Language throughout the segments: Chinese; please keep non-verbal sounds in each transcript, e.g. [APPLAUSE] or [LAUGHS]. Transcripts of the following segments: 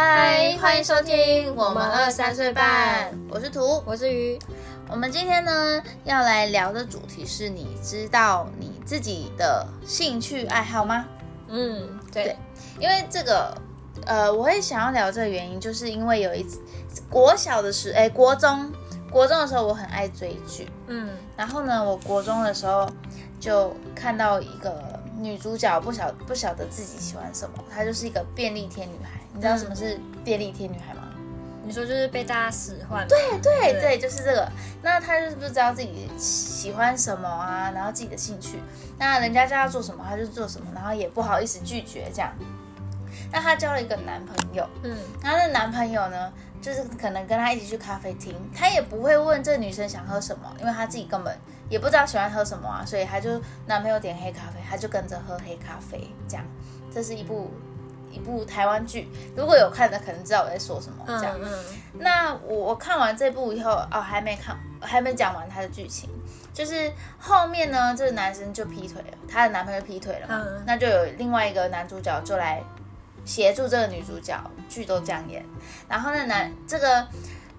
嗨，欢迎收听我们二三岁半，我是图，我是鱼。我们今天呢要来聊的主题是你知道你自己的兴趣爱好吗？嗯，对，对，因为这个，呃，我会想要聊这个原因，就是因为有一次国小的时候，哎，国中，国中的时候我很爱追剧，嗯，然后呢，我国中的时候就看到一个女主角不晓不晓得自己喜欢什么，她就是一个便利贴女孩，你知道什么是便利贴女孩吗？你说就是被大家使唤，对对对，对，就是这个。那他就是不知道自己喜欢什么啊，然后自己的兴趣，那人家叫他做什么，他就做什么，然后也不好意思拒绝这样。那她交了一个男朋友，嗯，然后那男朋友呢，就是可能跟她一起去咖啡厅，他也不会问这女生想喝什么，因为他自己根本也不知道喜欢喝什么啊，所以他就男朋友点黑咖啡，他就跟着喝黑咖啡这样。这是一部。一部台湾剧，如果有看的，可能知道我在说什么。这样，嗯嗯、那我我看完这部以后，哦，还没看，还没讲完他的剧情，就是后面呢，这个男生就劈腿了，他的男朋友劈腿了嘛，嗯、那就有另外一个男主角就来协助这个女主角，剧都这样演。然后那男这个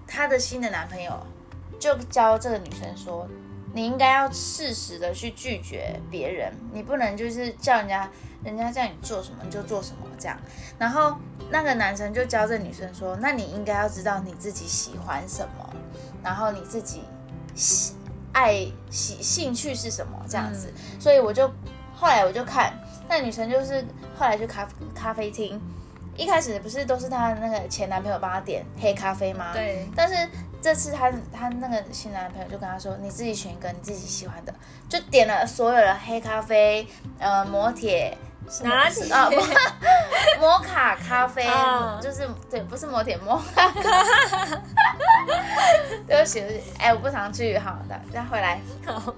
他的新的男朋友就教这个女生说，你应该要适时的去拒绝别人，你不能就是叫人家。人家叫你做什么你就做什么，这样。然后那个男生就教这女生说：“那你应该要知道你自己喜欢什么，然后你自己喜爱喜兴趣是什么，这样子。嗯”所以我就后来我就看那女生，就是后来去咖咖啡厅，一开始不是都是她那个前男朋友帮她点黑咖啡吗？对。但是这次她她那个新男朋友就跟她说：“你自己选一个你自己喜欢的，就点了所有的黑咖啡，呃，摩铁。”拿铁啊，[LAUGHS] 摩卡咖啡，哦、就是对，不是摩铁，摩卡。[LAUGHS] 对不起，哎，我不常去，好的，再回来。好，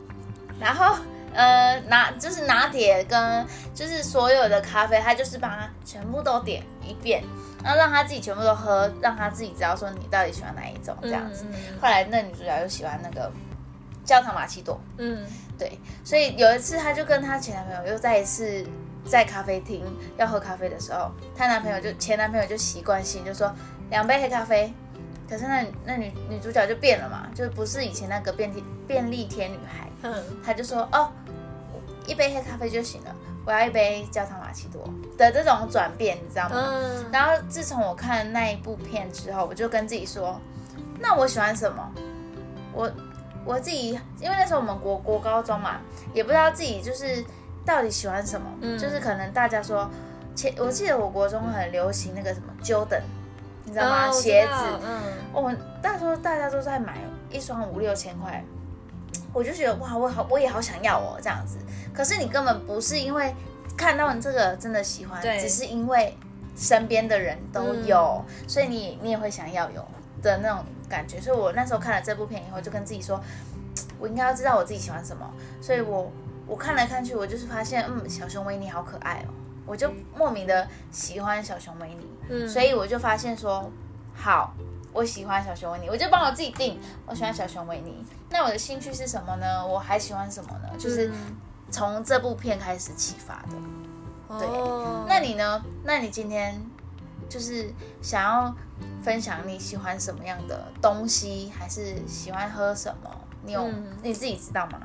然后呃，拿就是拿铁跟就是所有的咖啡，他就是把它全部都点一遍，然后让他自己全部都喝，让他自己知道说你到底喜欢哪一种这样子。后来那女主角又喜欢那个焦糖玛奇朵，嗯，对，所以有一次她就跟她前男朋友又再一次。在咖啡厅要喝咖啡的时候，她男朋友就前男朋友就习惯性就说两杯黑咖啡，可是那那女女主角就变了嘛，就不是以前那个便利便利贴女孩，嗯，她就说哦，一杯黑咖啡就行了，我要一杯焦糖玛奇朵的这种转变，你知道吗？嗯，然后自从我看那一部片之后，我就跟自己说，那我喜欢什么？我我自己因为那时候我们国国高中嘛，也不知道自己就是。到底喜欢什么？嗯，就是可能大家说，前我记得我国中很流行那个什么 Jordan，你知道吗？哦、鞋子，嗯，我那时候大家都在买一双五六千块，我就觉得哇，我好，我也好想要哦，这样子。可是你根本不是因为看到你这个真的喜欢，对只是因为身边的人都有，嗯、所以你你也会想要有的那种感觉。所以我那时候看了这部片以后，就跟自己说，我应该要知道我自己喜欢什么，所以我。我看来看去，我就是发现，嗯，小熊维尼好可爱哦，我就莫名的喜欢小熊维尼，嗯，所以我就发现说，好，我喜欢小熊维尼，我就帮我自己定，我喜欢小熊维尼。那我的兴趣是什么呢？我还喜欢什么呢？就是从这部片开始启发的。对，那你呢？那你今天就是想要分享你喜欢什么样的东西，还是喜欢喝什么？你有你自己知道吗？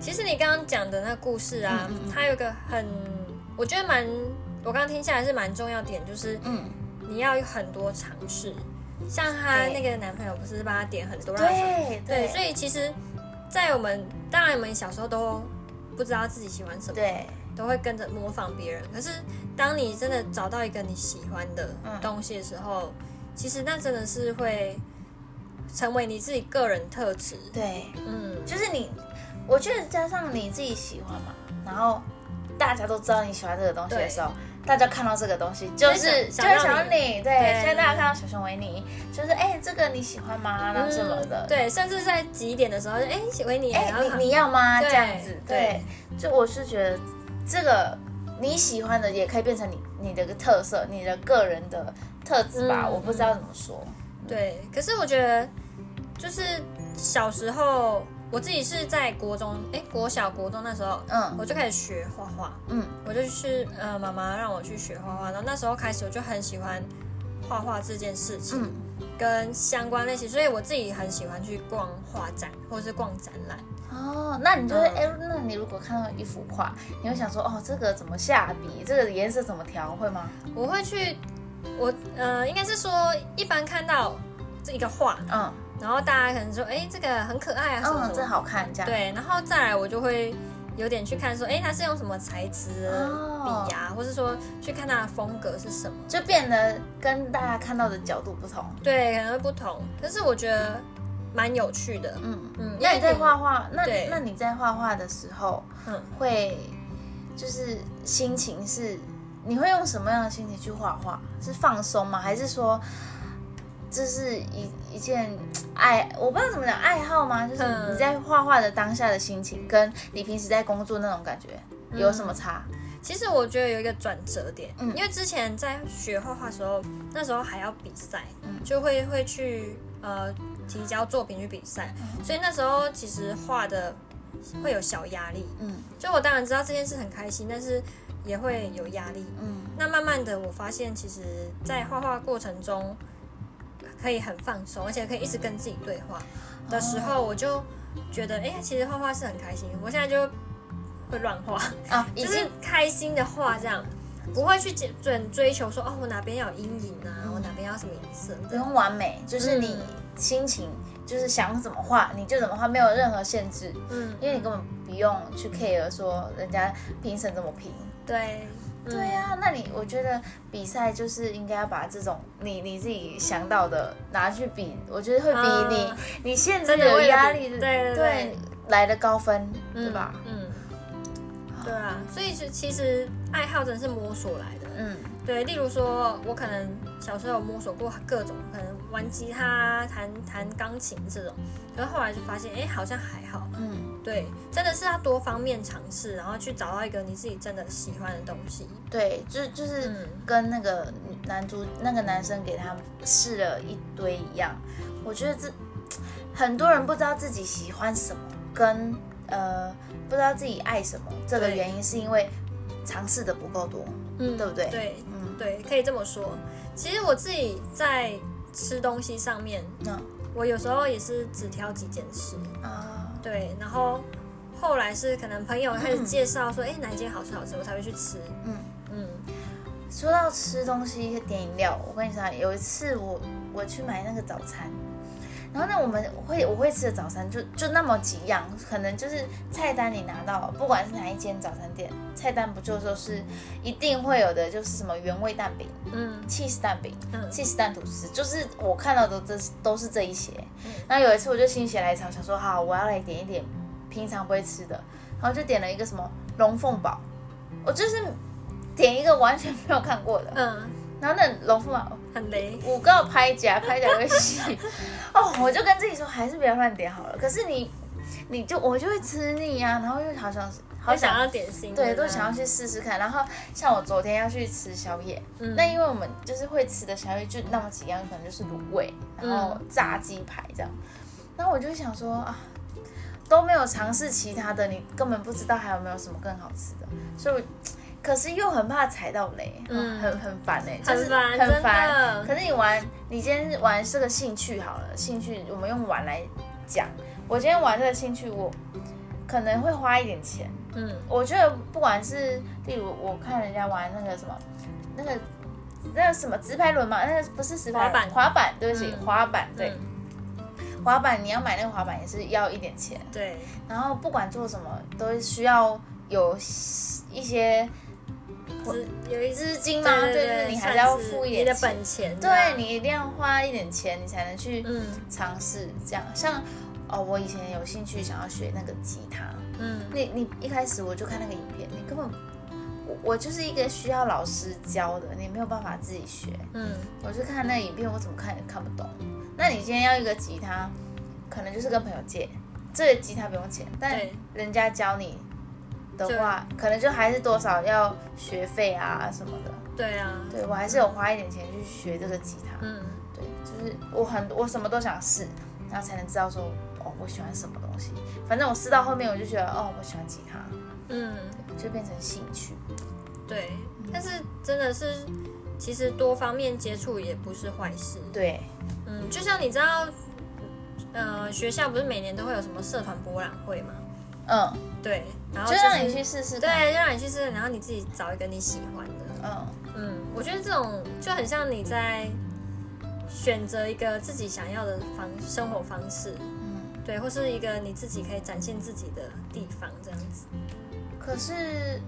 其实你刚刚讲的那个故事啊，嗯嗯、它有个很，我觉得蛮，我刚刚听下来是蛮重要点，就是，嗯，你要有很多尝试。像她那个男朋友不是帮她点很多，对对，所以其实，在我们当然我们小时候都不知道自己喜欢什么，对，都会跟着模仿别人。可是当你真的找到一个你喜欢的东西的时候，嗯、其实那真的是会成为你自己个人特质。对，嗯，就是你。我觉得加上你自己喜欢嘛，然后大家都知道你喜欢这个东西的时候，大家看到这个东西就是就会想到你。对，现在大家看到小熊维尼，就是哎，这个你喜欢吗？然后什么的。对，甚至在几点的时候，哎，维尼，哎，你你要吗？这样子。对，就我是觉得这个你喜欢的也可以变成你你的一个特色，你的个人的特质吧。我不知道怎么说。对，可是我觉得就是小时候。我自己是在国中，哎，国小、国中那时候，嗯，我就开始学画画，嗯，我就去，呃，妈妈让我去学画画，然后那时候开始我就很喜欢画画这件事情。嗯跟相关类型，所以我自己很喜欢去逛画展或者是逛展览。哦，那你觉得，哎、嗯欸，那你如果看到一幅画，你会想说，哦，这个怎么下笔？这个颜色怎么调？会吗？我会去，我呃，应该是说，一般看到这一个画，嗯，然后大家可能说，哎、欸，这个很可爱啊，什么什么，嗯，这好看，这样。对，然后再来，我就会。有点去看说，哎，他是用什么材质笔呀，或是说去看他的风格是什么，就变得跟大家看到的角度不同。对，可能会不同，可是我觉得蛮有趣的。嗯嗯。那你在画画，那那你在画画的时候，嗯，会就是心情是，你会用什么样的心情去画画？是放松吗？还是说？这是一一件爱，我不知道怎么讲，爱好吗？就是你在画画的当下的心情，跟你平时在工作那种感觉有什么差？嗯、其实我觉得有一个转折点，嗯，因为之前在学画画的时候，那时候还要比赛，嗯，就会会去呃提交作品去比赛，嗯，所以那时候其实画的会有小压力，嗯，就我当然知道这件事很开心，但是也会有压力，嗯，那慢慢的我发现，其实，在画画过程中。可以很放松，而且可以一直跟自己对话的时候，我就觉得，哎、欸，其实画画是很开心。我现在就会乱画啊，[LAUGHS] 就是开心的画，这样不会去准追求说，哦，我哪边要有阴影啊，我哪边要什么颜色，不用完美，就是你心情就是想怎么画你就怎么画，没有任何限制。嗯，因为你根本不用去 care 说人家评审怎么评。对。对呀、啊，那你我觉得比赛就是应该要把这种你你自己想到的拿去比，我觉得会比你、啊、你现在有压力的对对，对来的高分，嗯、对吧？嗯，对啊，所以是其实爱好真的是摸索来的，嗯。对，例如说，我可能小时候有摸索过各种，可能玩吉他、弹弹钢琴这种，可是后来就发现，哎，好像还好。嗯，对，真的是要多方面尝试，然后去找到一个你自己真的喜欢的东西。对，就就是跟那个男主那个男生给他试了一堆一样，我觉得这很多人不知道自己喜欢什么，跟呃不知道自己爱什么，这个原因是因为尝试的不够多。嗯，对不对？对。嗯对，可以这么说。其实我自己在吃东西上面，嗯，我有时候也是只挑几件吃啊。对，然后后来是可能朋友开始介绍说，哎、嗯，哪一间好吃好吃，我才会去吃。嗯嗯。说到吃东西、点饮料，我跟你讲，有一次我我去买那个早餐。然后那，我们会我会吃的早餐就就那么几样，可能就是菜单你拿到，不管是哪一间早餐店，菜单不就说是一定会有的，就是什么原味蛋饼，嗯，cheese 蛋饼，嗯，cheese 蛋吐司，就是我看到的这都是这一些。然后有一次我就心血来潮，想说好，我要来点一点平常不会吃的，然后就点了一个什么龙凤堡，我就是点一个完全没有看过的，嗯。然后那龙凤堡很雷，五个拍夹，拍夹会细 [LAUGHS] 哦，我就跟自己说，还是不要乱点好了。可是你，你就我就会吃腻呀、啊，然后又好想好想，想要点心，对，都想要去试试看。然后像我昨天要去吃宵夜，嗯、那因为我们就是会吃的宵夜就那么几样，可能就是卤味，然后炸鸡排这样。然后我就想说啊，都没有尝试其他的，你根本不知道还有没有什么更好吃的，所以。可是又很怕踩到雷，嗯，很很烦哎，就是很烦。可是你玩，你今天玩是个兴趣好了，兴趣我们用玩来讲。我今天玩这个兴趣，我可能会花一点钱。嗯，我觉得不管是例如我看人家玩那个什么，那个那个什么直排轮嘛，那个不是直排板，滑板，对不起，嗯、滑板，对，嗯、滑板你要买那个滑板也是要一点钱。对，然后不管做什么都需要有一些。有一资金吗？对对，对，你还是要付一点，你的本钱。对，你一定要花一点钱，你才能去尝试这样。嗯、像哦，我以前有兴趣想要学那个吉他，嗯，你你一开始我就看那个影片，你根本我我就是一个需要老师教的，你没有办法自己学，嗯，我就看那个影片，我怎么看也看不懂。那你今天要一个吉他，可能就是跟朋友借，这个吉他不用钱，但人家教你。的话，可能就还是多少要学费啊什么的。对啊，对我还是有花一点钱去学这个吉他。嗯，对，就是我很我什么都想试，然后才能知道说哦，我喜欢什么东西。反正我试到后面，我就觉得哦，我喜欢吉他。嗯，就变成兴趣。对，但是真的是其实多方面接触也不是坏事。对，嗯，就像你知道，呃，学校不是每年都会有什么社团博览会吗？嗯，对，然后、就是、就让你去试试，对，就让你去试试，然后你自己找一个你喜欢的。嗯嗯，我觉得这种就很像你在选择一个自己想要的方生活方式，嗯，对，或是一个你自己可以展现自己的地方，这样子。可是。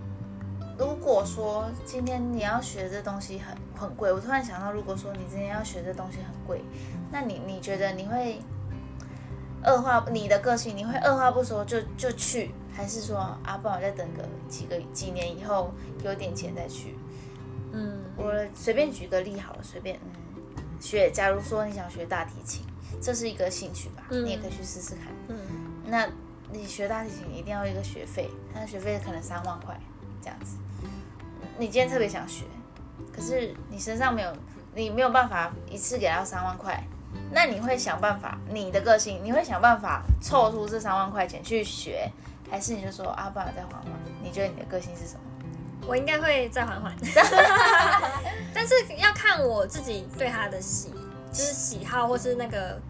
如果说今天你要学这东西很很贵，我突然想到，如果说你今天要学这东西很贵，那你你觉得你会二话你的个性，你会二话不说就就去，还是说啊，不好再等个几个几年以后有点钱再去？嗯，我随便举个例好了，随便嗯学，假如说你想学大提琴，这是一个兴趣吧，嗯、你也可以去试试看。嗯，那你学大提琴一定要一个学费，那学费可能三万块这样子。你今天特别想学，可是你身上没有，你没有办法一次给他三万块，那你会想办法，你的个性，你会想办法凑出这三万块钱去学，还是你就说啊，不然再缓缓？你觉得你的个性是什么？我应该会再缓缓，[LAUGHS] 但是要看我自己对他的喜，就是喜好或是那个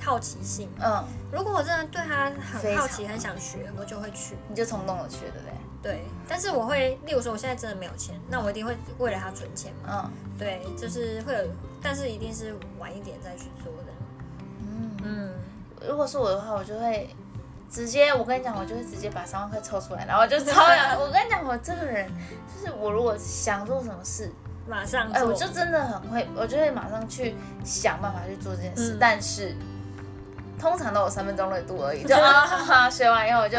好奇心。嗯，如果我真的对他很好奇，很想学，我就会去，你就冲动的去，对不对？对，但是我会，例如说，我现在真的没有钱，那我一定会为了他存钱嘛。嗯，对，就是会有，但是一定是晚一点再去做的。嗯嗯，如果是我的话，我就会直接，我跟你讲，我就会直接把三万块抽出来，然后就超了。[LAUGHS] 我跟你讲，我这个人就是，我如果想做什么事，马上，哎，我就真的很会，我就会马上去想办法去做这件事。嗯、但是通常都有三分钟热度而已，就 [LAUGHS] 啊哈哈，学完以后我就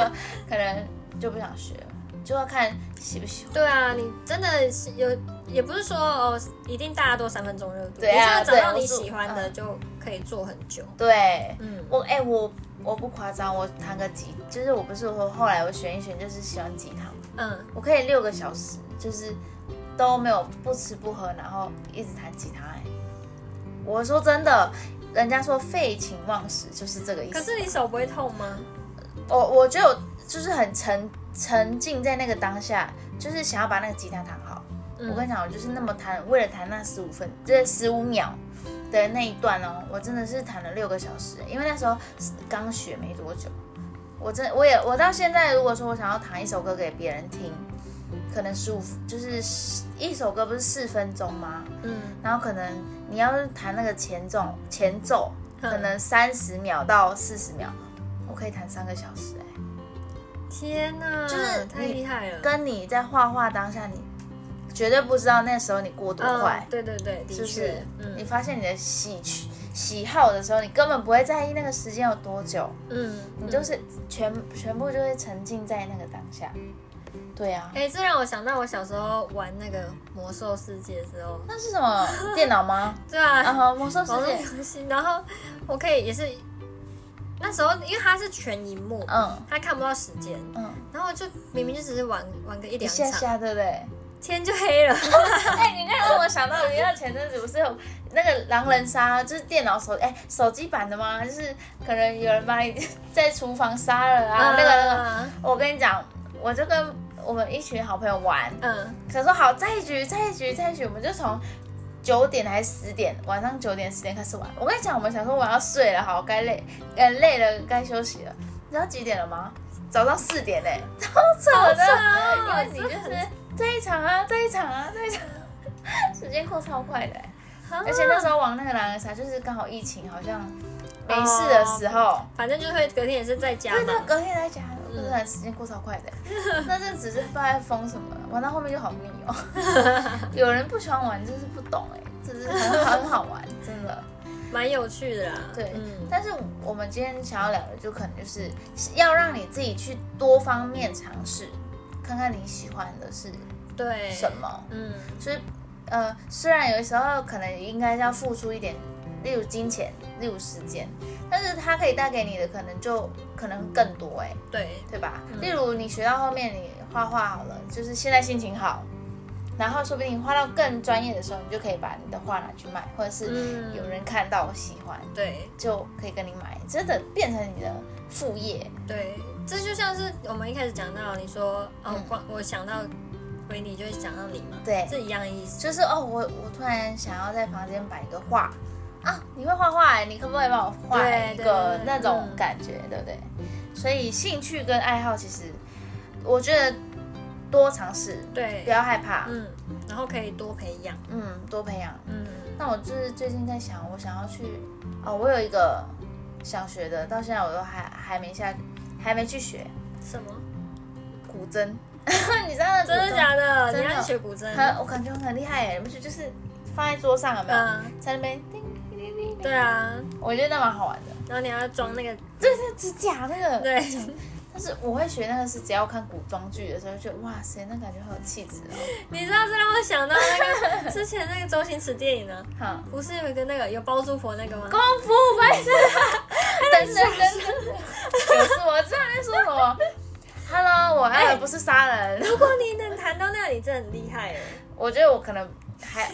可能就不想学了。就要看喜不喜欢。对啊，你真的有，也不是说哦，一定大家都三分钟热度。对啊，你就找到你喜欢的就可以做很久。对，嗯，我哎、欸，我我不夸张，我弹个吉，就是我不是说后来我选一选，就是喜欢吉他。嗯，我可以六个小时，就是都没有不吃不喝，然后一直弹吉他。哎，我说真的，人家说废寝忘食就是这个意思。可是你手不会痛吗？我我觉得我就是很沉。沉浸在那个当下，就是想要把那个吉他弹好。嗯、我跟你讲，我就是那么弹，为了弹那十五分，就是十五秒的那一段哦，我真的是弹了六个小时。因为那时候刚学没多久，我真我也我到现在，如果说我想要弹一首歌给别人听，可能十五就是一首歌不是四分钟吗？嗯，然后可能你要是弹那个前奏，前奏可能三十秒到四十秒，我可以弹三个小时哎。天呐，就是太厉害了！跟你在画画当下，你绝对不知道那时候你过多快。嗯、对对对，的确是？嗯、你发现你的喜趣喜好的时候，你根本不会在意那个时间有多久。嗯，你就是全全部就会沉浸在那个当下。对啊。哎、欸，这让我想到我小时候玩那个魔兽世界的时候。那是什么？电脑吗？[LAUGHS] 对啊。然后魔兽世界游戏，然后我可以也是。那时候因为它是全荧幕，嗯，他看不到时间，嗯，然后就明明就只是玩玩个一两场，下下对不对？天就黑了。[LAUGHS] 哎、欸，你看让我想到，你知道前阵子不是有那个狼人杀，就是电脑手哎、欸、手机版的吗？就是可能有人把你在厨房杀了啊，嗯、那个那个，我跟你讲，我就跟我们一群好朋友玩，嗯，可说好再一局再一局再一局，我们就从。九点还是十点？晚上九点十点开始玩。我跟你讲，我们想说我要睡了，好，该累，呃，累了该休息了。你知道几点了吗？早上四点嘞，超扯的。因为你就是这一场啊，这一场啊，这一场，时间过超快的。而且那时候玩那个狼人杀，就是刚好疫情好像没事的时候，反正就会隔天也是在家嘛。对，隔天在家，不然时间过超快的。[LAUGHS] 那阵只是不知道在疯什么，玩到后面就好腻哦。[LAUGHS] 有人不喜欢玩，就是不懂哎。只是很很好玩，真的，[LAUGHS] 蛮有趣的啦。对，嗯、但是我们今天想要聊的，就可能就是要让你自己去多方面尝试，看看你喜欢的是对什么。嗯，所以呃，虽然有的时候可能应该要付出一点，例如金钱，例如时间，但是它可以带给你的可能就可能更多哎、欸，对对吧？嗯、例如你学到后面，你画画好了，就是现在心情好。然后说不定你画到更专业的时候，你就可以把你的画拿去卖，或者是有人看到喜欢，嗯、对，就可以跟你买，真的变成你的副业。对，这就像是我们一开始讲到，你说哦，光我想到维尼就会想到你嘛，对，是一样的意思。就是哦，我我突然想要在房间摆一个画啊，你会画画哎，你可不可以帮我画一个那种感觉，对不对？所以兴趣跟爱好其实，我觉得多尝试，对，不要害怕，嗯，然后可以多培养，嗯，多培养，嗯。那我就是最近在想，我想要去哦，我有一个想学的，到现在我都还还没下，还没去学什么古筝，[LAUGHS] 你知道真的假的？你要学古筝？我感觉很厉害哎，不是就是放在桌上有没有？在那边。对啊，我觉得那蛮好玩的。然后你要装那个，对对，指甲那个。对。但是我会学那个是只要看古装剧的时候，就哇塞，那感觉好有气质哦。你知道这让我想到那个之前那个周星驰电影呢？好，不是有一个那个有包租婆那个吗？功夫白痴。[LAUGHS] 等等等等，有事我知道你在说什么。Hello，我爱的不是杀人。[LAUGHS] 如果你能谈到那里，真的很厉害哎。我觉得我可能。还，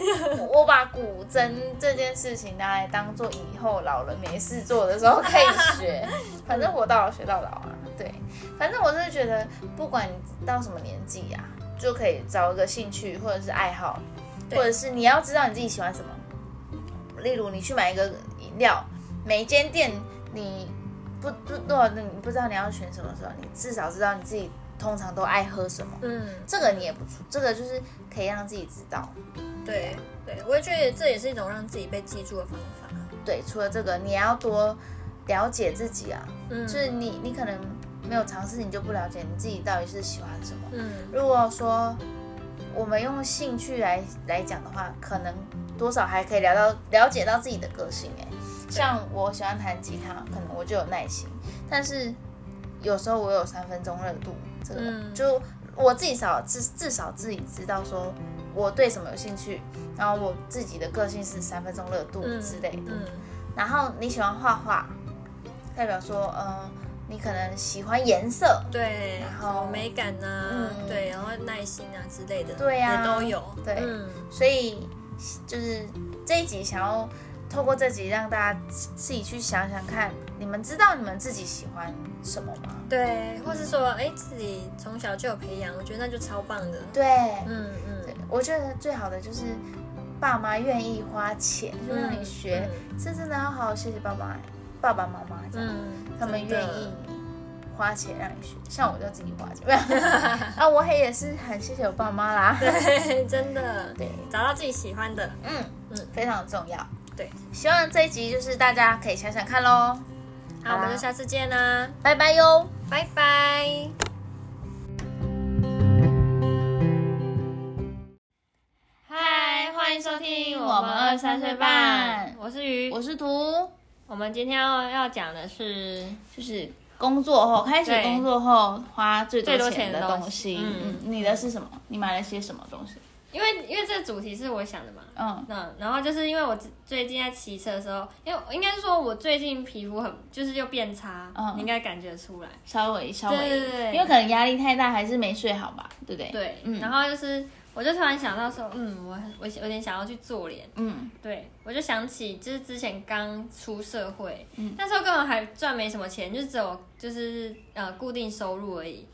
我把古筝这件事情拿来当做以后老了没事做的时候可以学，[LAUGHS] 反正活到老学到老啊。对，反正我是觉得，不管你到什么年纪呀、啊，就可以找一个兴趣或者是爱好，或者是你要知道你自己喜欢什么。例如，你去买一个饮料，每一间店你不不多少，你不知道你要选什么时候，你至少知道你自己通常都爱喝什么。嗯，这个你也不错，这个就是可以让自己知道。对对，我也觉得这也是一种让自己被记住的方法。对，除了这个，你也要多了解自己啊。嗯，就是你，你可能没有尝试，你就不了解你自己到底是喜欢什么。嗯，如果说我们用兴趣来来讲的话，可能多少还可以聊到了解到自己的个性。哎，像我喜欢弹吉他，可能我就有耐心，但是有时候我有三分钟热度，这个、嗯、就我自己少至至少自己知道说。我对什么有兴趣，然后我自己的个性是三分钟热度之类的。嗯嗯、然后你喜欢画画，代表说，呃，你可能喜欢颜色，对，然后美感啊，嗯、对，然后耐心啊之类的，对呀、啊，也都有。对，嗯、所以就是这一集想要透过这集让大家自己去想想看，你们知道你们自己喜欢什么吗？对，或是说，哎，自己从小就有培养，我觉得那就超棒的。对，嗯嗯。我觉得最好的就是爸妈愿意花钱，就让你学，这真的要好好谢谢爸爸、爸爸妈妈这样，他们愿意花钱让你学。像我就自己花钱，[LAUGHS] 啊，我也是很谢谢我爸妈啦。[LAUGHS] 对，真的，对，找到自己喜欢的，嗯嗯，非常重要。对，希望这一集就是大家可以想想看喽。好，我们就下次见啦，拜拜哟，拜拜。嗨欢迎收听我们二三岁半，我是鱼，我是图。我们今天要要讲的是，就是工作后开始工作后花最多钱的东西。嗯，你的是什么？你买了些什么东西？因为因为这个主题是我想的嘛。嗯，那然后就是因为我最近在骑车的时候，因为应该是说我最近皮肤很就是又变差，嗯，你应该感觉出来，稍微稍微，对对对，因为可能压力太大，还是没睡好吧，对不对？对，嗯，然后就是。我就突然想到说，嗯，我我有点想要去做脸，嗯，对，我就想起就是之前刚出社会，嗯，那时候根本还赚没什么钱，就只有就是呃固定收入而已，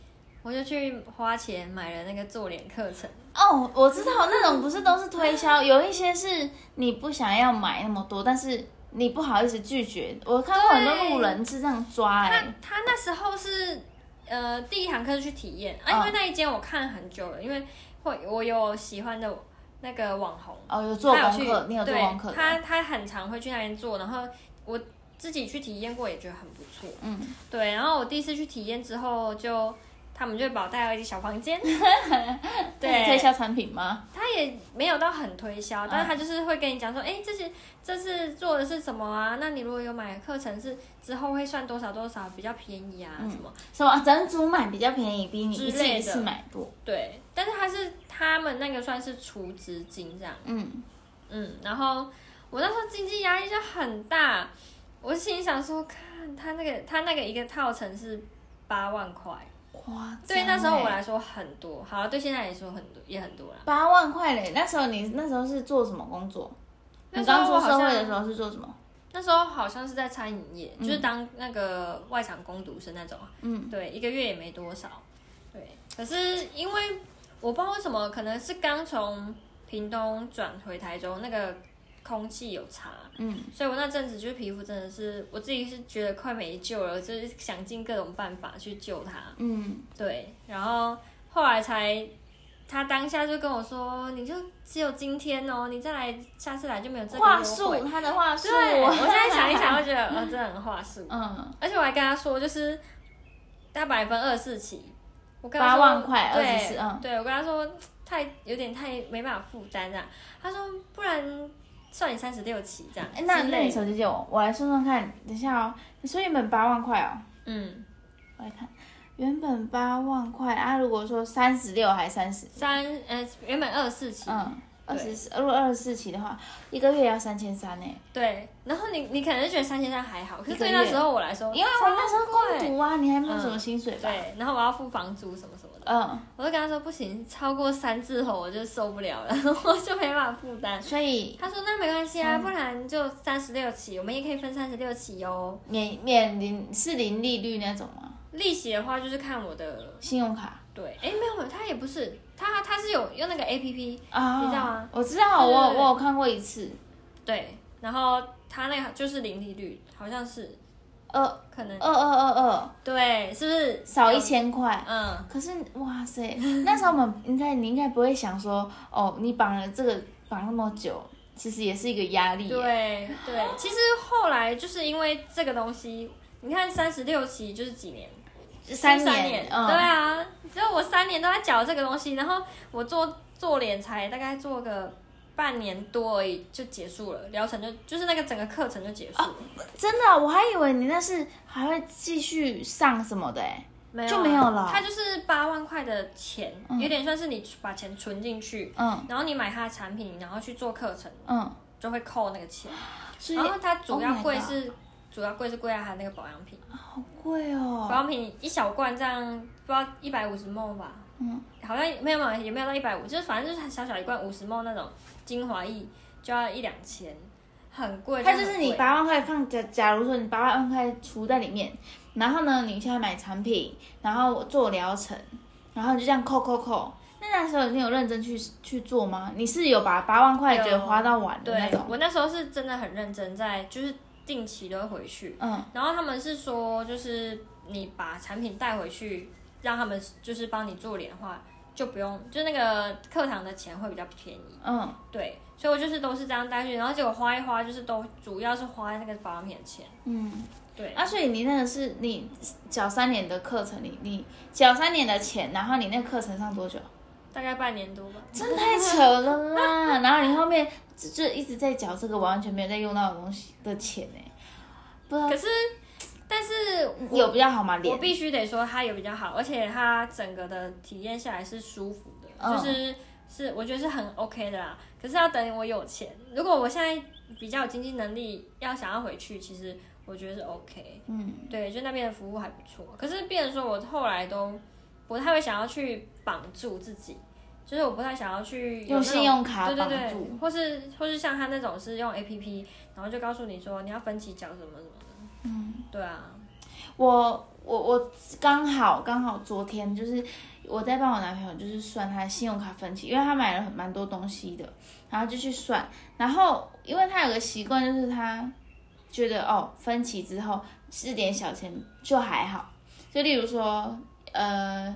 我就去花钱买了那个做脸课程。哦，我知道那种不是都是推销，有一些是你不想要买那么多，但是你不好意思拒绝。我看过很多路人是这样抓，他他那时候是呃第一堂课是去体验，啊，因为那一间我看很久了，因为。会，我有喜欢的那个网红哦，有做功课，你有做功课。他他很常会去那边做，然后我自己去体验过，也觉得很不错。嗯，对。然后我第一次去体验之后就。他们就把我带到一个小房间，[LAUGHS] 对，推销产品吗？他也没有到很推销，但是他就是会跟你讲说，哎、嗯，这些这次做的是什么啊？那你如果有买课程，是之后会算多少多少，比较便宜啊？嗯、什么什么整组买比较便宜，比你一次一次买多。对，但是他是他们那个算是储值金这样。嗯嗯，然后我那时候经济压力就很大，我心里想说，看他那个他那个一个套层是八万块。哇，对那时候我来说很多，好，对现在来说很多也很多啦。八万块嘞，那时候你那时候是做什么工作？你刚出社会的时候是做什么？那时候好像是在餐饮业，嗯、就是当那个外场工读生那种。嗯，对，一个月也没多少。对，可是因为我不知道为什么，可能是刚从屏东转回台中，那个空气有差，嗯，所以我那阵子就是皮肤真的是，我自己是觉得快没救了，就是想尽各种办法去救它，嗯，对，然后后来才，他当下就跟我说，你就只有今天哦，你再来，下次来就没有这个话术，他的话术，对，我现在想一想，我觉得，哦，真的很话术，嗯，而且我还跟他说，就是大百分二十四期。我跟他说，八万块，二十四，嗯，对，我跟他说太有点太没办法负担这样，他说不然算你三十六期这样。哎，那那你手机借我，我来算算看。等一下哦，你说原本八万块哦。嗯，我来看，原本八万块啊，如果说三十六还三十？三，呃，原本二十四期。嗯。二十四，如果二十四期的话，一个月要三千三呢。对，然后你你可能觉得三千三还好，可是对那时候我来说，因为我那时候工读啊，你还没有什么薪水吧？对，然后我要付房租什么什么的。嗯，我就跟他说不行，超过三字头我就受不了了，[LAUGHS] 我就没办法负担。所以他说那没关系啊，不然就三十六期，我们也可以分三十六期哦。免免零是零利率那种吗？利息的话就是看我的信用卡。对，哎，没有没有，他也不是，他他是有用那个 A P P 啊，你知道吗？我知道，我我有看过一次。对，然后他那个就是零利率，好像是二，可能二二二二，对，是不是少一千块？嗯，可是哇塞，那时候我们应该你应该不会想说，哦，你绑了这个绑那么久，其实也是一个压力。对对，其实后来就是因为这个东西，你看三十六期就是几年？三年，三年嗯、对啊，只有我三年都在缴这个东西，然后我做做脸才大概做个半年多而已就结束了，疗程就就是那个整个课程就结束了。啊、真的，我还以为你那是还会继续上什么的哎，没有就没有了。它就是八万块的钱，嗯、有点算是你把钱存进去，嗯，然后你买它的产品，然后去做课程，嗯，就会扣那个钱。以然后它主要贵是。主要贵是贵在它那个保养品，好贵哦！保养品一小罐这样，不知道一百五十 ml 吧？嗯，好像没有没有，也没有到一百五，就是反正就是小小一罐五十 ml 那种精华液，就要一两千，很贵。它就是你八万块放假，假如说你八万块储在里面，然后呢，你现在买产品，然后做疗程，然后你就这样扣扣扣。那那时候你有认真去去做吗？你是有把八万块觉得花到完的那种？我那时候是真的很认真在，就是。定期都会回去，嗯，然后他们是说，就是你把产品带回去，让他们就是帮你做脸的话，就不用，就那个课堂的钱会比较便宜，嗯，对，所以我就是都是这样带去，然后结果花一花，就是都主要是花在那个保养品的钱，嗯，对，啊，所以你那个是你缴三年的课程，你你缴三年的钱，然后你那个课程上多久？大概半年多吧，真太扯了啦！[LAUGHS] 然后你后面就就一直在缴这个完全没有在用到的东西的钱呢，不知道。可是，但是有比较好吗？脸我必须得说它有比较好，而且它整个的体验下来是舒服的，嗯、就是是我觉得是很 OK 的啦。可是要等我有钱，如果我现在比较有经济能力，要想要回去，其实我觉得是 OK。嗯，对，就那边的服务还不错。可是变成说我后来都不太会想要去绑住自己。就是我不太想要去用信用卡绑住，对对对，或是或是像他那种是用 A P P，然后就告诉你说你要分期缴什么什么的。嗯，对啊，我我我刚好刚好昨天就是我在帮我男朋友就是算他的信用卡分期，因为他买了很蛮多东西的，然后就去算，然后因为他有个习惯就是他觉得哦分期之后是点小钱就还好，就例如说呃。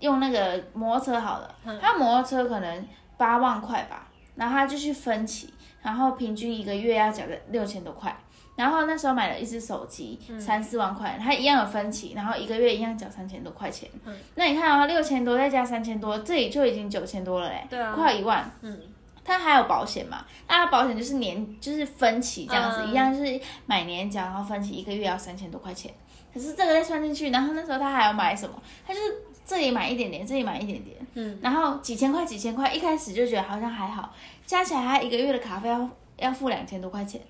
用那个摩托车好了，他摩托车可能八万块吧，然后他就去分期，然后平均一个月要缴个六千多块，然后那时候买了一只手机，三四万块，他一样有分期，然后一个月一样缴三千多块钱。那你看啊，六千多再加三千多，这里就已经九千多了嘞，对啊，快一万。嗯，他还有保险嘛？那他保险就是年就是分期这样子，一样就是买年缴，然后分期一个月要三千多块钱。可是这个再算进去，然后那时候他还要买什么？他就是。这里买一点点，这里买一点点，嗯，然后几千块几千块，一开始就觉得好像还好，加起来他一个月的卡费要要付两千多块钱。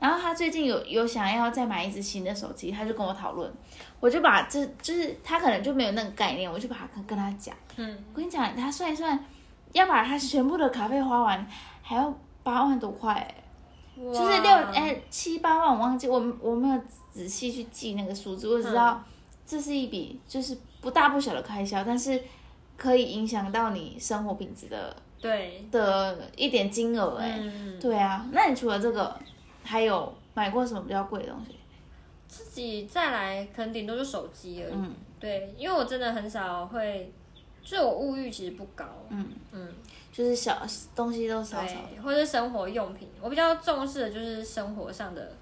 然后他最近有有想要再买一只新的手机，他就跟我讨论，我就把这就是他可能就没有那个概念，我就把他跟跟他讲，嗯，我跟你讲，他算一算，要把他全部的卡费花完，还要八万多块，哇就是六哎七八万，我忘记我我没有仔细去记那个数字，我只知道这是一笔就是。不大不小的开销，但是可以影响到你生活品质的，对。的一点金额哎、嗯，对啊，那你除了这个，还有买过什么比较贵的东西？自己再来，可能顶多就手机而已。嗯，对，因为我真的很少会，就是我物欲其实不高。嗯嗯，就是小东西都少少，或者生活用品，我比较重视的就是生活上的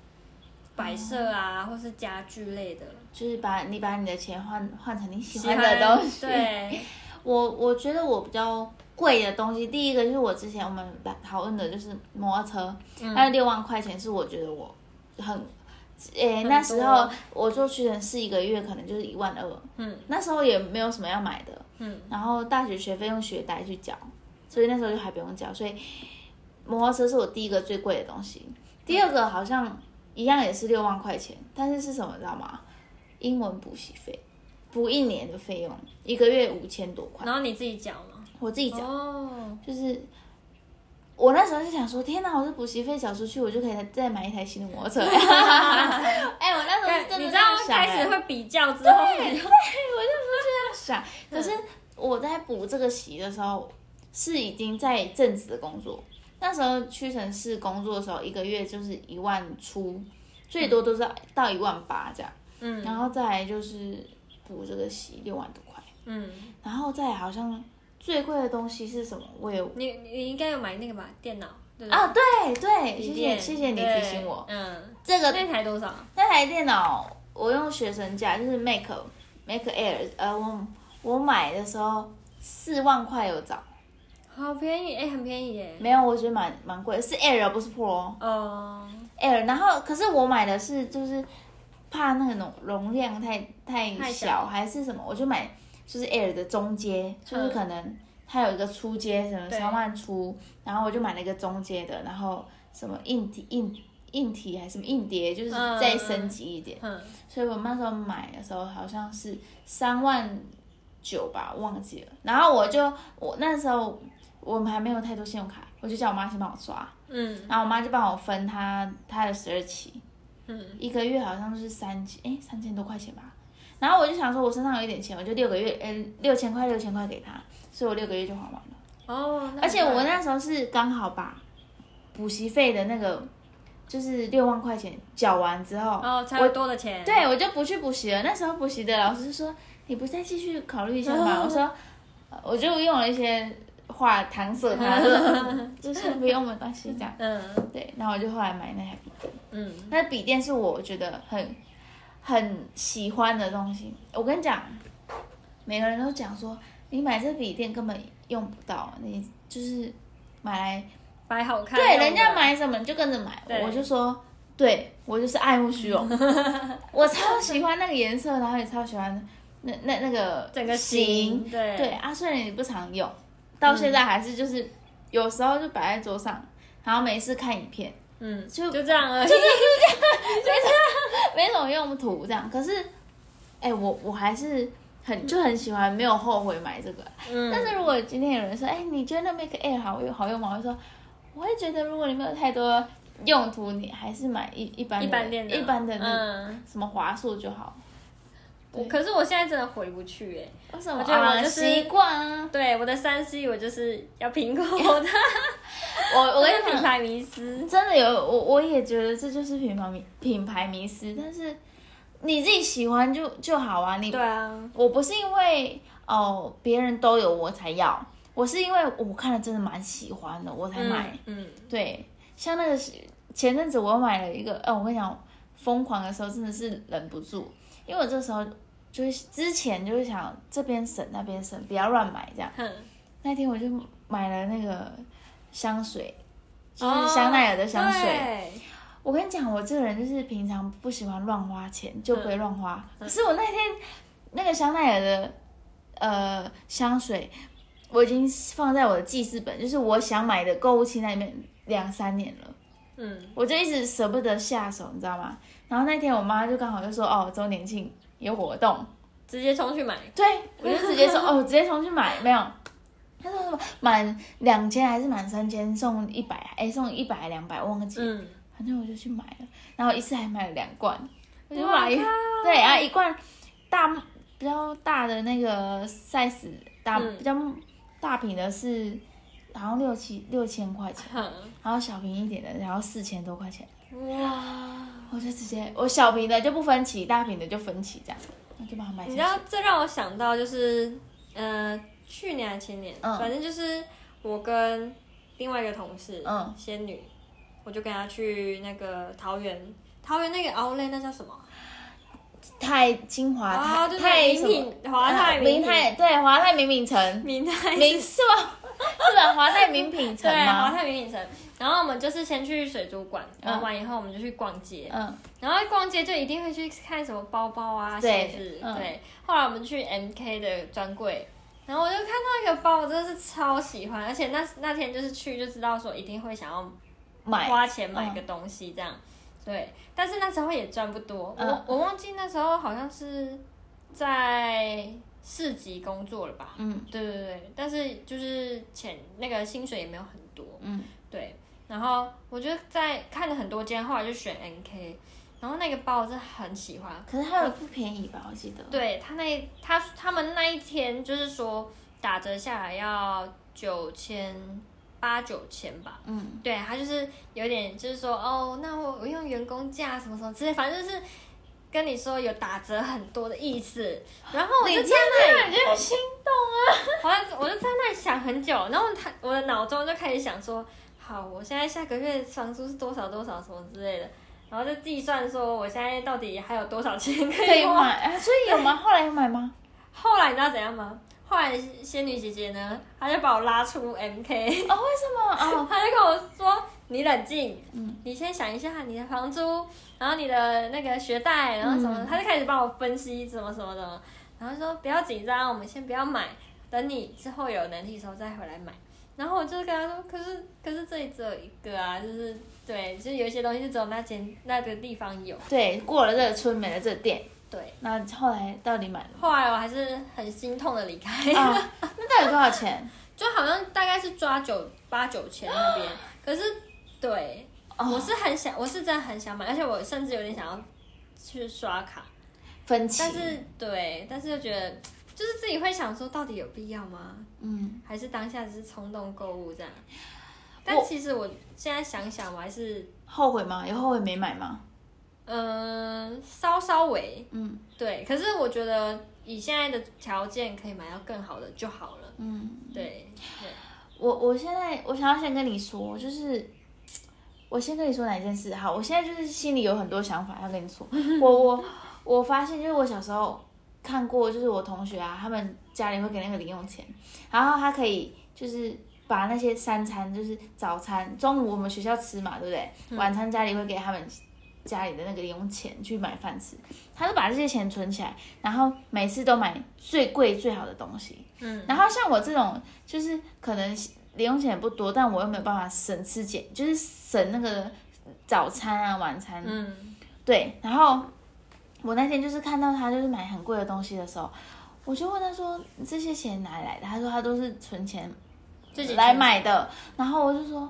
摆设啊，嗯、或是家具类的。就是把你把你的钱换换成你喜欢的东西。对，[LAUGHS] 我我觉得我比较贵的东西，第一个就是我之前我们讨论的就是摩托车，它的六万块钱是我觉得我很。诶、欸，那时候我做屈臣氏一个月可能就是一万二，嗯，那时候也没有什么要买的，嗯，然后大学学费用学贷去缴，所以那时候就还不用缴，所以摩托车是我第一个最贵的东西。第二个好像一样也是六万块钱，但是是什么你知道吗？英文补习费，补一年的费用，一个月五千多块。然后你自己缴吗？我自己缴，哦，就是。我那时候就想说，天哪！我这补习费缴出去，我就可以再买一台新的摩托车。[LAUGHS] 哎，我那时候真的这样想。开始会比较之后，对，对，我就这样想。[LAUGHS] 可是我在补这个习的时候，是已经在正职的工作。那时候屈臣氏工作的时候，一个月就是一万出，最多都是到一万八这样。嗯，然后再来就是补这个习六万多块。嗯，然后再好像。最贵的东西是什么？我有你，你应该有买那个吧？电脑对啊，对对，谢谢谢谢你提醒我。嗯，这个那台多少？那台电脑我用学生价，就是 Mac Mac Air，呃，我我买的时候四万块有找，好便宜哎、欸，很便宜耶。没有，我觉得蛮蛮贵，是 Air 不是 Pro 哦。Air，然后可是我买的是就是怕那个容容量太太小，太小还是什么，我就买。就是 Air 的中阶，就是可能它有一个初阶，什么三万出，然后我就买了一个中阶的，然后什么硬体硬硬体还是什么硬碟，就是再升级一点。嗯，所以我那时候买的时候好像是三万九吧，忘记了。然后我就我那时候我们还没有太多信用卡，我就叫我妈先帮我刷。嗯，然后我妈就帮我分她她的十二期，嗯，一个月好像是三千，哎，三千多块钱吧。然后我就想说，我身上有一点钱，我就六个月，嗯、欸，六千块，六千块给他，所以我六个月就还完了。哦，而且我那时候是刚好把补习费的那个，就是六万块钱缴完之后，哦，才有多的钱。对，我就不去补习了。那时候补习的老师就说：“你不再继续考虑一下吗？”哦、[LAUGHS] 我说：“我就用了一些话搪塞他，[LAUGHS] 就是不用没关系这样。”嗯，对。然后我就后来买那台笔电。嗯，那笔电是我觉得很。很喜欢的东西，我跟你讲，每个人都讲说，你买这笔电根本用不到，你就是买来摆好看。对，人家买什么你就跟着买，我就说，对我就是爱慕虚荣，[LAUGHS] 我超喜欢那个颜色，然后也超喜欢那那那个整个型，对。对啊，虽然你不常用，到现在还是就是有时候就摆在桌上，然后没事看影片。嗯，就就这样而已，就是这样，就是 [LAUGHS] 没什么用途这样。可是，哎、欸，我我还是很就很喜欢，没有后悔买这个。嗯，但是如果今天有人说，哎、欸，你觉得那 Make Air 好用好用吗？我会说，我会觉得如果你没有太多用途，你还是买一一般的、一般的、一般的那什么华硕就好。可是我现在真的回不去哎、欸，为什么？我觉得我就是习惯啊。对，我的三 C 我就是要苹果的。我我跟你品牌迷失真的有，我我也觉得这就是品牌迷品牌迷失。但是你自己喜欢就就好啊。你对啊，我不是因为哦别人都有我才要，我是因为我看了真的蛮喜欢的我才买。嗯，嗯对，像那个前阵子我买了一个，哦，我跟你讲，疯狂的时候真的是忍不住，因为我这时候。就是之前就是想这边省那边省，不要乱买这样。嗯、那天我就买了那个香水，就是香奈儿的香水。哦、我跟你讲，我这个人就是平常不喜欢乱花钱，就不会乱花。嗯、可是我那天那个香奈儿的呃香水，我已经放在我的记事本，就是我想买的购物清单里面两三年了。嗯，我就一直舍不得下手，你知道吗？然后那天我妈就刚好就说：“哦，周年庆。”有活动，直接冲去买。对，我就直接说哦，直接冲去买，没有。他说什么满两千还是满三千送一百？哎，送一百两百，忘记。嗯。反正我就去买了，然后一次还买了两罐，我就买。对啊，一罐大比较大的那个 size 大比较大瓶的是好像六七六千块钱，然后小瓶一点的，然后四千多块钱。哇！我就直接我小瓶的就不分期，大瓶的就分期这样，那就把它买下。你知道这让我想到就是，呃，去年还前年，嗯，反正就是我跟另外一个同事，嗯，仙女，我就跟她去那个桃园，桃园那个 Outlet 那叫什么？太金华泰太什么华泰名泰对华泰名品城名泰名是吗？是吧华泰名品城 [LAUGHS] 对华泰名品城。然后我们就是先去水族馆，玩完以后我们就去逛街。嗯。然后逛街就一定会去看什么包包啊、鞋子。对。后来我们去 MK 的专柜，然后我就看到一个包，我真的是超喜欢，而且那那天就是去就知道说一定会想要买花钱买个东西这样。对，但是那时候也赚不多，嗯、我我忘记那时候好像是在市集工作了吧？嗯，对对对，但是就是钱那个薪水也没有很多，嗯，对。然后我就在看了很多间，后来就选 NK，然后那个包我是很喜欢，可是它有不便宜吧？我记得。对他那他他们那一天就是说打折下来要九千。八九千吧，嗯，对，他就是有点，就是说，哦，那我我用员工价什么什么之类，反正就是跟你说有打折很多的意思。[GASPS] 然后我就在那里，就心动啊！[LAUGHS] 好像我就在那里想很久，然后他我的脑中就开始想说，好，我现在下个月房租是多少多少什么之类的，然后就计算说我现在到底还有多少钱可以买，啊，所以有吗？后来有买吗？[LAUGHS] 后来你知道怎样吗？后来仙女姐姐呢，她就把我拉出 MK。哦，为什么？哦，[LAUGHS] 她就跟我说：“你冷静，嗯，你先想一下你的房租，然后你的那个学贷，然后什么，她、嗯、就开始帮我分析什么什么的，然后说不要紧张，我们先不要买，等你之后有能力的时候再回来买。然后我就跟他说：可是可是这里只有一个啊，就是对，就是有一些东西是只有那间那个地方有。对，过了这个村没了这个店。”对，那后来到底买了？后来我还是很心痛的离开。哦，那到底多少钱？[LAUGHS] 就好像大概是抓九八九千那边。可是，对，哦，我是很想，我是真的很想买，而且我甚至有点想要去刷卡分期。但是，对，但是又觉得，就是自己会想说，到底有必要吗？嗯，还是当下只是冲动购物这样？但其实我现在想想，我还是后悔吗？有后悔没买吗？嗯，稍稍微，嗯，对。可是我觉得以现在的条件可以买到更好的就好了。嗯，对。对。我我现在我想要先跟你说，就是我先跟你说哪件事。好，我现在就是心里有很多想法要跟你说。我我我发现，就是我小时候看过，就是我同学啊，他们家里会给那个零用钱，然后他可以就是把那些三餐，就是早餐、中午我们学校吃嘛，对不对？嗯。晚餐家里会给他们。家里的那个零用钱去买饭吃，他就把这些钱存起来，然后每次都买最贵最好的东西。嗯，然后像我这种，就是可能零用钱也不多，但我又没有办法省吃俭，就是省那个早餐啊、晚餐。嗯，对。然后我那天就是看到他就是买很贵的东西的时候，我就问他说：“这些钱哪里来的？”他说：“他都是存钱自己来买的。”然后我就说。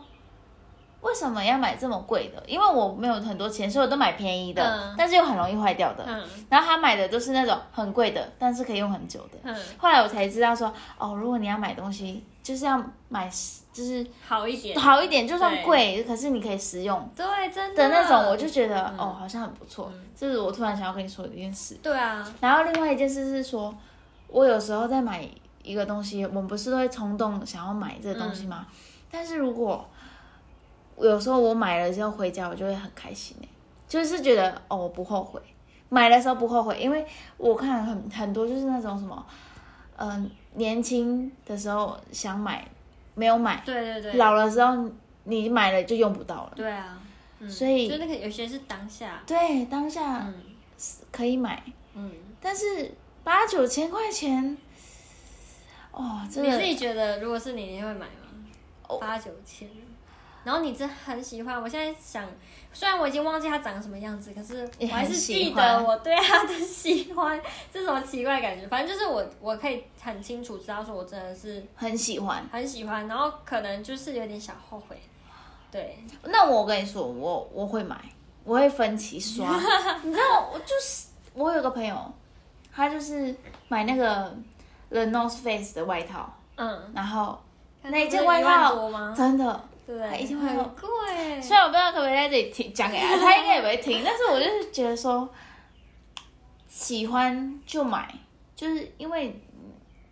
为什么要买这么贵的？因为我没有很多钱，所以我都买便宜的，嗯、但是又很容易坏掉的。嗯、然后他买的都是那种很贵的，但是可以用很久的。嗯、后来我才知道说，哦，如果你要买东西，就是要买，就是好一点，好一点，就算贵，可是你可以实用。对，真的。的那种，我就觉得，嗯、哦，好像很不错。这、嗯、是我突然想要跟你说的一件事。对啊。然后另外一件事是说，我有时候在买一个东西，我们不是都会冲动想要买这个东西吗？嗯、但是如果有时候我买了之后回家，我就会很开心，就是觉得哦，我不后悔，买的时候不后悔，因为我看很很多就是那种什么，嗯、呃，年轻的时候想买没有买，对对对，老了之后你买了就用不到了，对啊，嗯、所以就那个有些是当下，对，当下可以买，嗯，但是八九千块钱，哦，真的、你自己觉得如果是你，你会买吗？八九千。然后你真很喜欢，我现在想，虽然我已经忘记它长什么样子，可是我还是记得我对它的喜欢，这是什么奇怪的感觉？反正就是我，我可以很清楚知道，说我真的是很喜欢，很喜欢。然后可能就是有点小后悔。对，那我跟你说，我我会买，我会分期刷。[LAUGHS] 你知道，我就是我有个朋友，他就是买那个 The North Face 的外套，嗯，然后那件外套真的，对，一件外套很贵。虽然我不知道可不可以在这里听讲给他，他应该也不会听，但是我就是觉得说，喜欢就买，就是因为。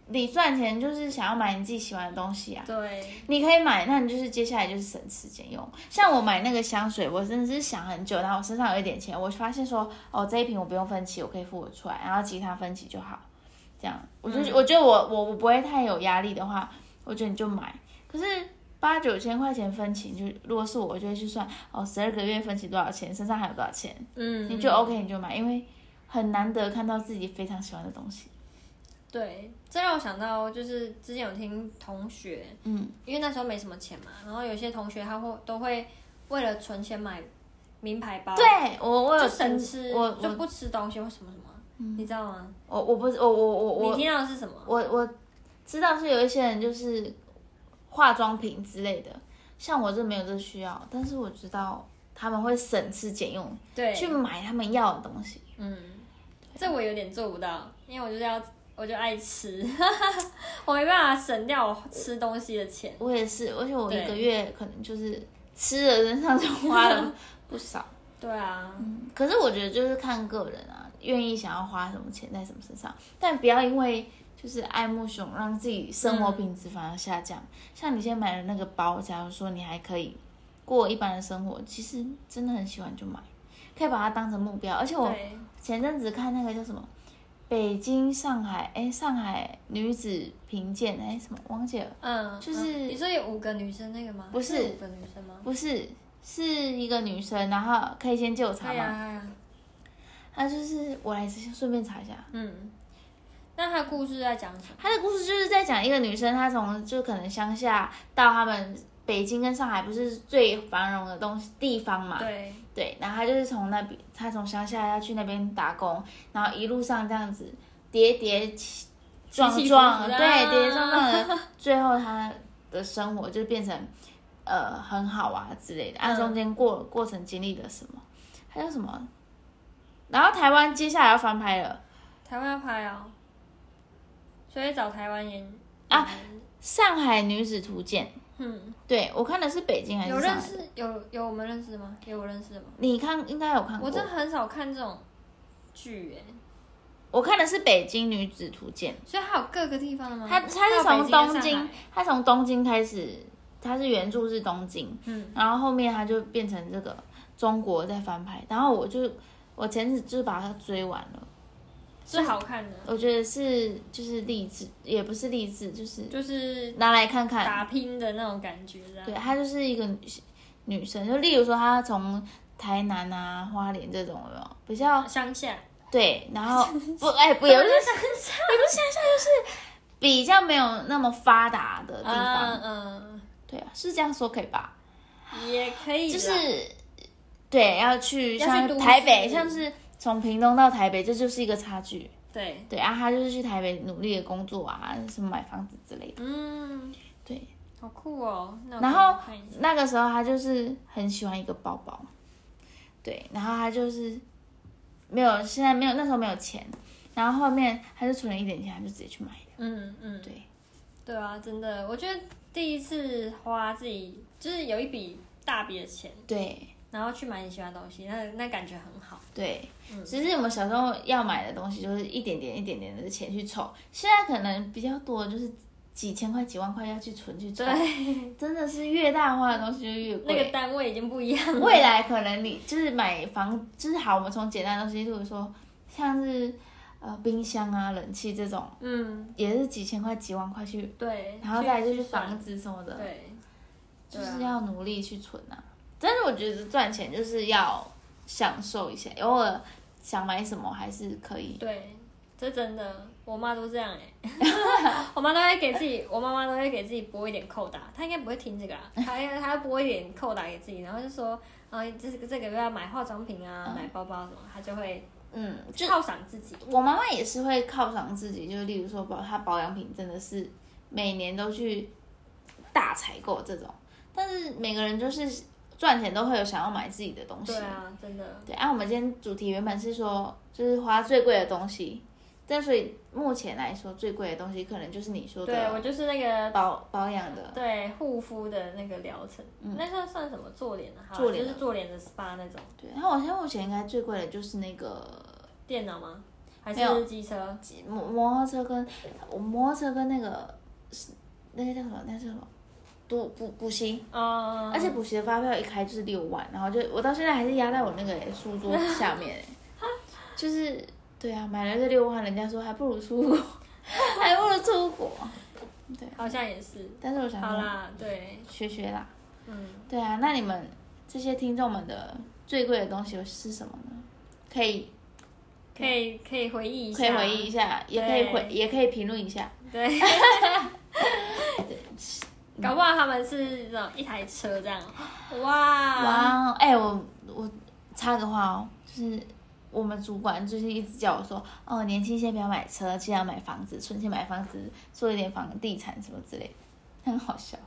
你赚钱就是想要买你自己喜欢的东西啊。对，你可以买，那你就是接下来就是省吃俭用。像我买那个香水，我真的是想很久，然后我身上有一点钱，我发现说，哦，这一瓶我不用分期，我可以付我出来，然后其他分期就好。这样，我就、嗯、我觉得我我我不会太有压力的话，我觉得你就买。可是八九千块钱分期，就如果是我，我就会去算，哦，十二个月分期多少钱，身上还有多少钱，嗯，你就 OK，你就买，因为很难得看到自己非常喜欢的东西。对，这让我想到，就是之前有听同学，嗯，因为那时候没什么钱嘛，然后有些同学他会都会为了存钱买名牌包，对我我有就省吃，我就不吃东西或什么什么，嗯、你知道吗？我我不我我我我，你听到的是什么？我我知道是有一些人就是化妆品之类的，像我这没有这需要，但是我知道他们会省吃俭用，对，去买他们要的东西，嗯，这我有点做不到，因为我就是要。我就爱吃，[LAUGHS] 我没办法省掉我吃东西的钱。我也是，而且我一个月可能就是吃的身上就花了 [LAUGHS] 不少。对啊、嗯，可是我觉得就是看个人啊，愿意想要花什么钱在什么身上，但不要因为就是爱慕熊让自己生活品质反而下降。嗯、像你现在买的那个包，假如说你还可以过一般的生活，其实真的很喜欢就买，可以把它当成目标。而且我前阵子看那个叫什么？北京、上海，哎，上海女子评鉴，哎，什么忘记了？嗯，就是、嗯、你说有五个女生那个吗？不是，是五个女生吗？不是，是一个女生，然后可以先借我查吗？对呀，那就是我来顺便查一下。嗯，那他的故事在讲什么？他的故事就是在讲一个女生，她从就可能乡下到他们。北京跟上海不是最繁荣的东西地方嘛？对对，然后她就是从那边，她从乡下要去那边打工，然后一路上这样子跌跌撞撞，对，跌跌撞撞的，最后她的生活就变成呃很好啊之类的。啊，中间过过程经历了什么？还有什么？然后台湾接下来要翻拍了，台湾要拍啊，所以找台湾演啊，《上海女子图鉴》。嗯，对，我看的是北京还是有认识有有我们认识的吗？有我认识的吗？你看应该有看过，我真的很少看这种剧诶。我看的是《北京女子图鉴》，所以它有各个地方的吗？它它是从东京，它从东京开始，它是原著是东京，嗯，然后后面它就变成这个中国在翻拍，然后我就我前次就把它追完了。是好看的，我觉得是就是励志，也不是励志，就是就是拿来看看打拼的那种感觉。对，她就是一个女女生，就例如说她从台南啊、花莲这种有有比较乡下？对，然后不哎不也不是乡下，也不是乡下，就是比较没有那么发达的地方。嗯嗯，对啊，是这样说可以吧？也可以，就是对，要去像台北，像是。从屏东到台北，这就是一个差距。对对啊，他就是去台北努力的工作啊，什么买房子之类的。嗯，对，好酷哦。然后那个时候他就是很喜欢一个包包，对，然后他就是没有，现在没有，那时候没有钱，然后后面他就存了一点钱，他就直接去买了。嗯嗯，对，对啊，真的，我觉得第一次花自己就是有一笔大笔的钱，对。然后去买你喜欢的东西，那那感觉很好。对，嗯、其实我们小时候要买的东西就是一点点、一点点的钱去凑，现在可能比较多，就是几千块、几万块要去存去凑。对，[LAUGHS] 真的是越大花的东西就越贵。那个单位已经不一样了。未来可能你就是买房，就是好，我们从简单的东西，例如说像是呃冰箱啊、冷气这种，嗯，也是几千块、几万块去。对。然后再就是房子什么的。对。就是要努力去存啊。但是我觉得赚钱就是要享受一下，偶尔想买什么还是可以。对，这真的，我妈都这样哎、欸，[LAUGHS] 我妈都会给自己，我妈妈都会给自己拨一点扣打，她应该不会听这个啦，她她拨一点扣打给自己，然后就说，啊，这个这个要买化妆品啊，买包包什么，她就会嗯犒赏自己。我妈妈也是会犒赏自己，就例如说保她保养品真的是每年都去大采购这种，但是每个人就是。赚钱都会有想要买自己的东西。对啊，真的。对啊，我们今天主题原本是说，就是花最贵的东西，但所以目前来说，最贵的东西可能就是你说的。对，我就是那个保保养的。对，护肤的那个疗程，嗯、那个算什么？做脸的，做脸就是做脸的 SPA 那种。对，然后我现在目前应该最贵的就是那个电脑吗？还是机车？摩摩托车跟我摩托车跟那个是那个叫什么？那个叫什么？补补补习。哦。而且补习的发票一开就是六万，然后就我到现在还是压在我那个书桌下面，[LAUGHS] 就是。对啊，买了这六万，人家说还不如出国，还不如出国。对，好像也是。但是我想说，好啦，对，学学啦。嗯，对啊，那你们这些听众们的最贵的东西是什么呢？可以，可以，可以回忆一下，可以回忆一下，也可以回，也可以评论一下。对。[LAUGHS] [LAUGHS] 搞不好他们是这种一台车这样。哇哇，哎，我我插个话哦，就是。我们主管就是一直叫我说，哦，年轻先不要买车，先要买房子，存钱买房子，做一点房地产什么之类的，很好笑。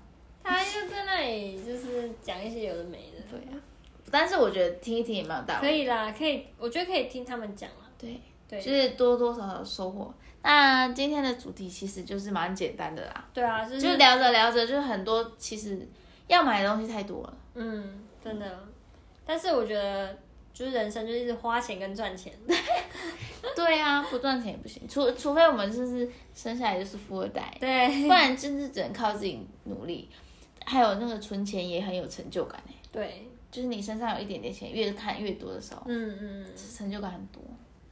他又在那里就是讲一些有的没的。对啊，但是我觉得听一听也蛮有道理。可以啦，可以，我觉得可以听他们讲啦。对对，就是多多少少收获。那今天的主题其实就是蛮简单的啦。对啊，就是、就聊着聊着，就是很多其实要买的东西太多了。嗯，真的。但是我觉得。就是人生，就是一直花钱跟赚钱。对啊，不赚钱也不行，除除非我们就是生下来就是富二代，对，不然真是只能靠自己努力。还有那个存钱也很有成就感。对，就是你身上有一点点钱，越看越多的时候，嗯嗯，成就感很多。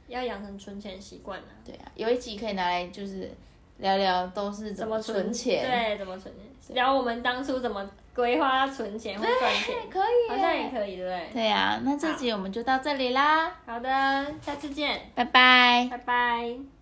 要养成存钱习惯啊。对啊，有一集可以拿来就是聊聊都是怎么存钱，存对，怎么存钱，聊我们当初怎么。规划存钱或赚钱，可以，好像也可以，对不对？对、啊，那这集我们就到这里啦。好的，下次见，拜拜，拜拜。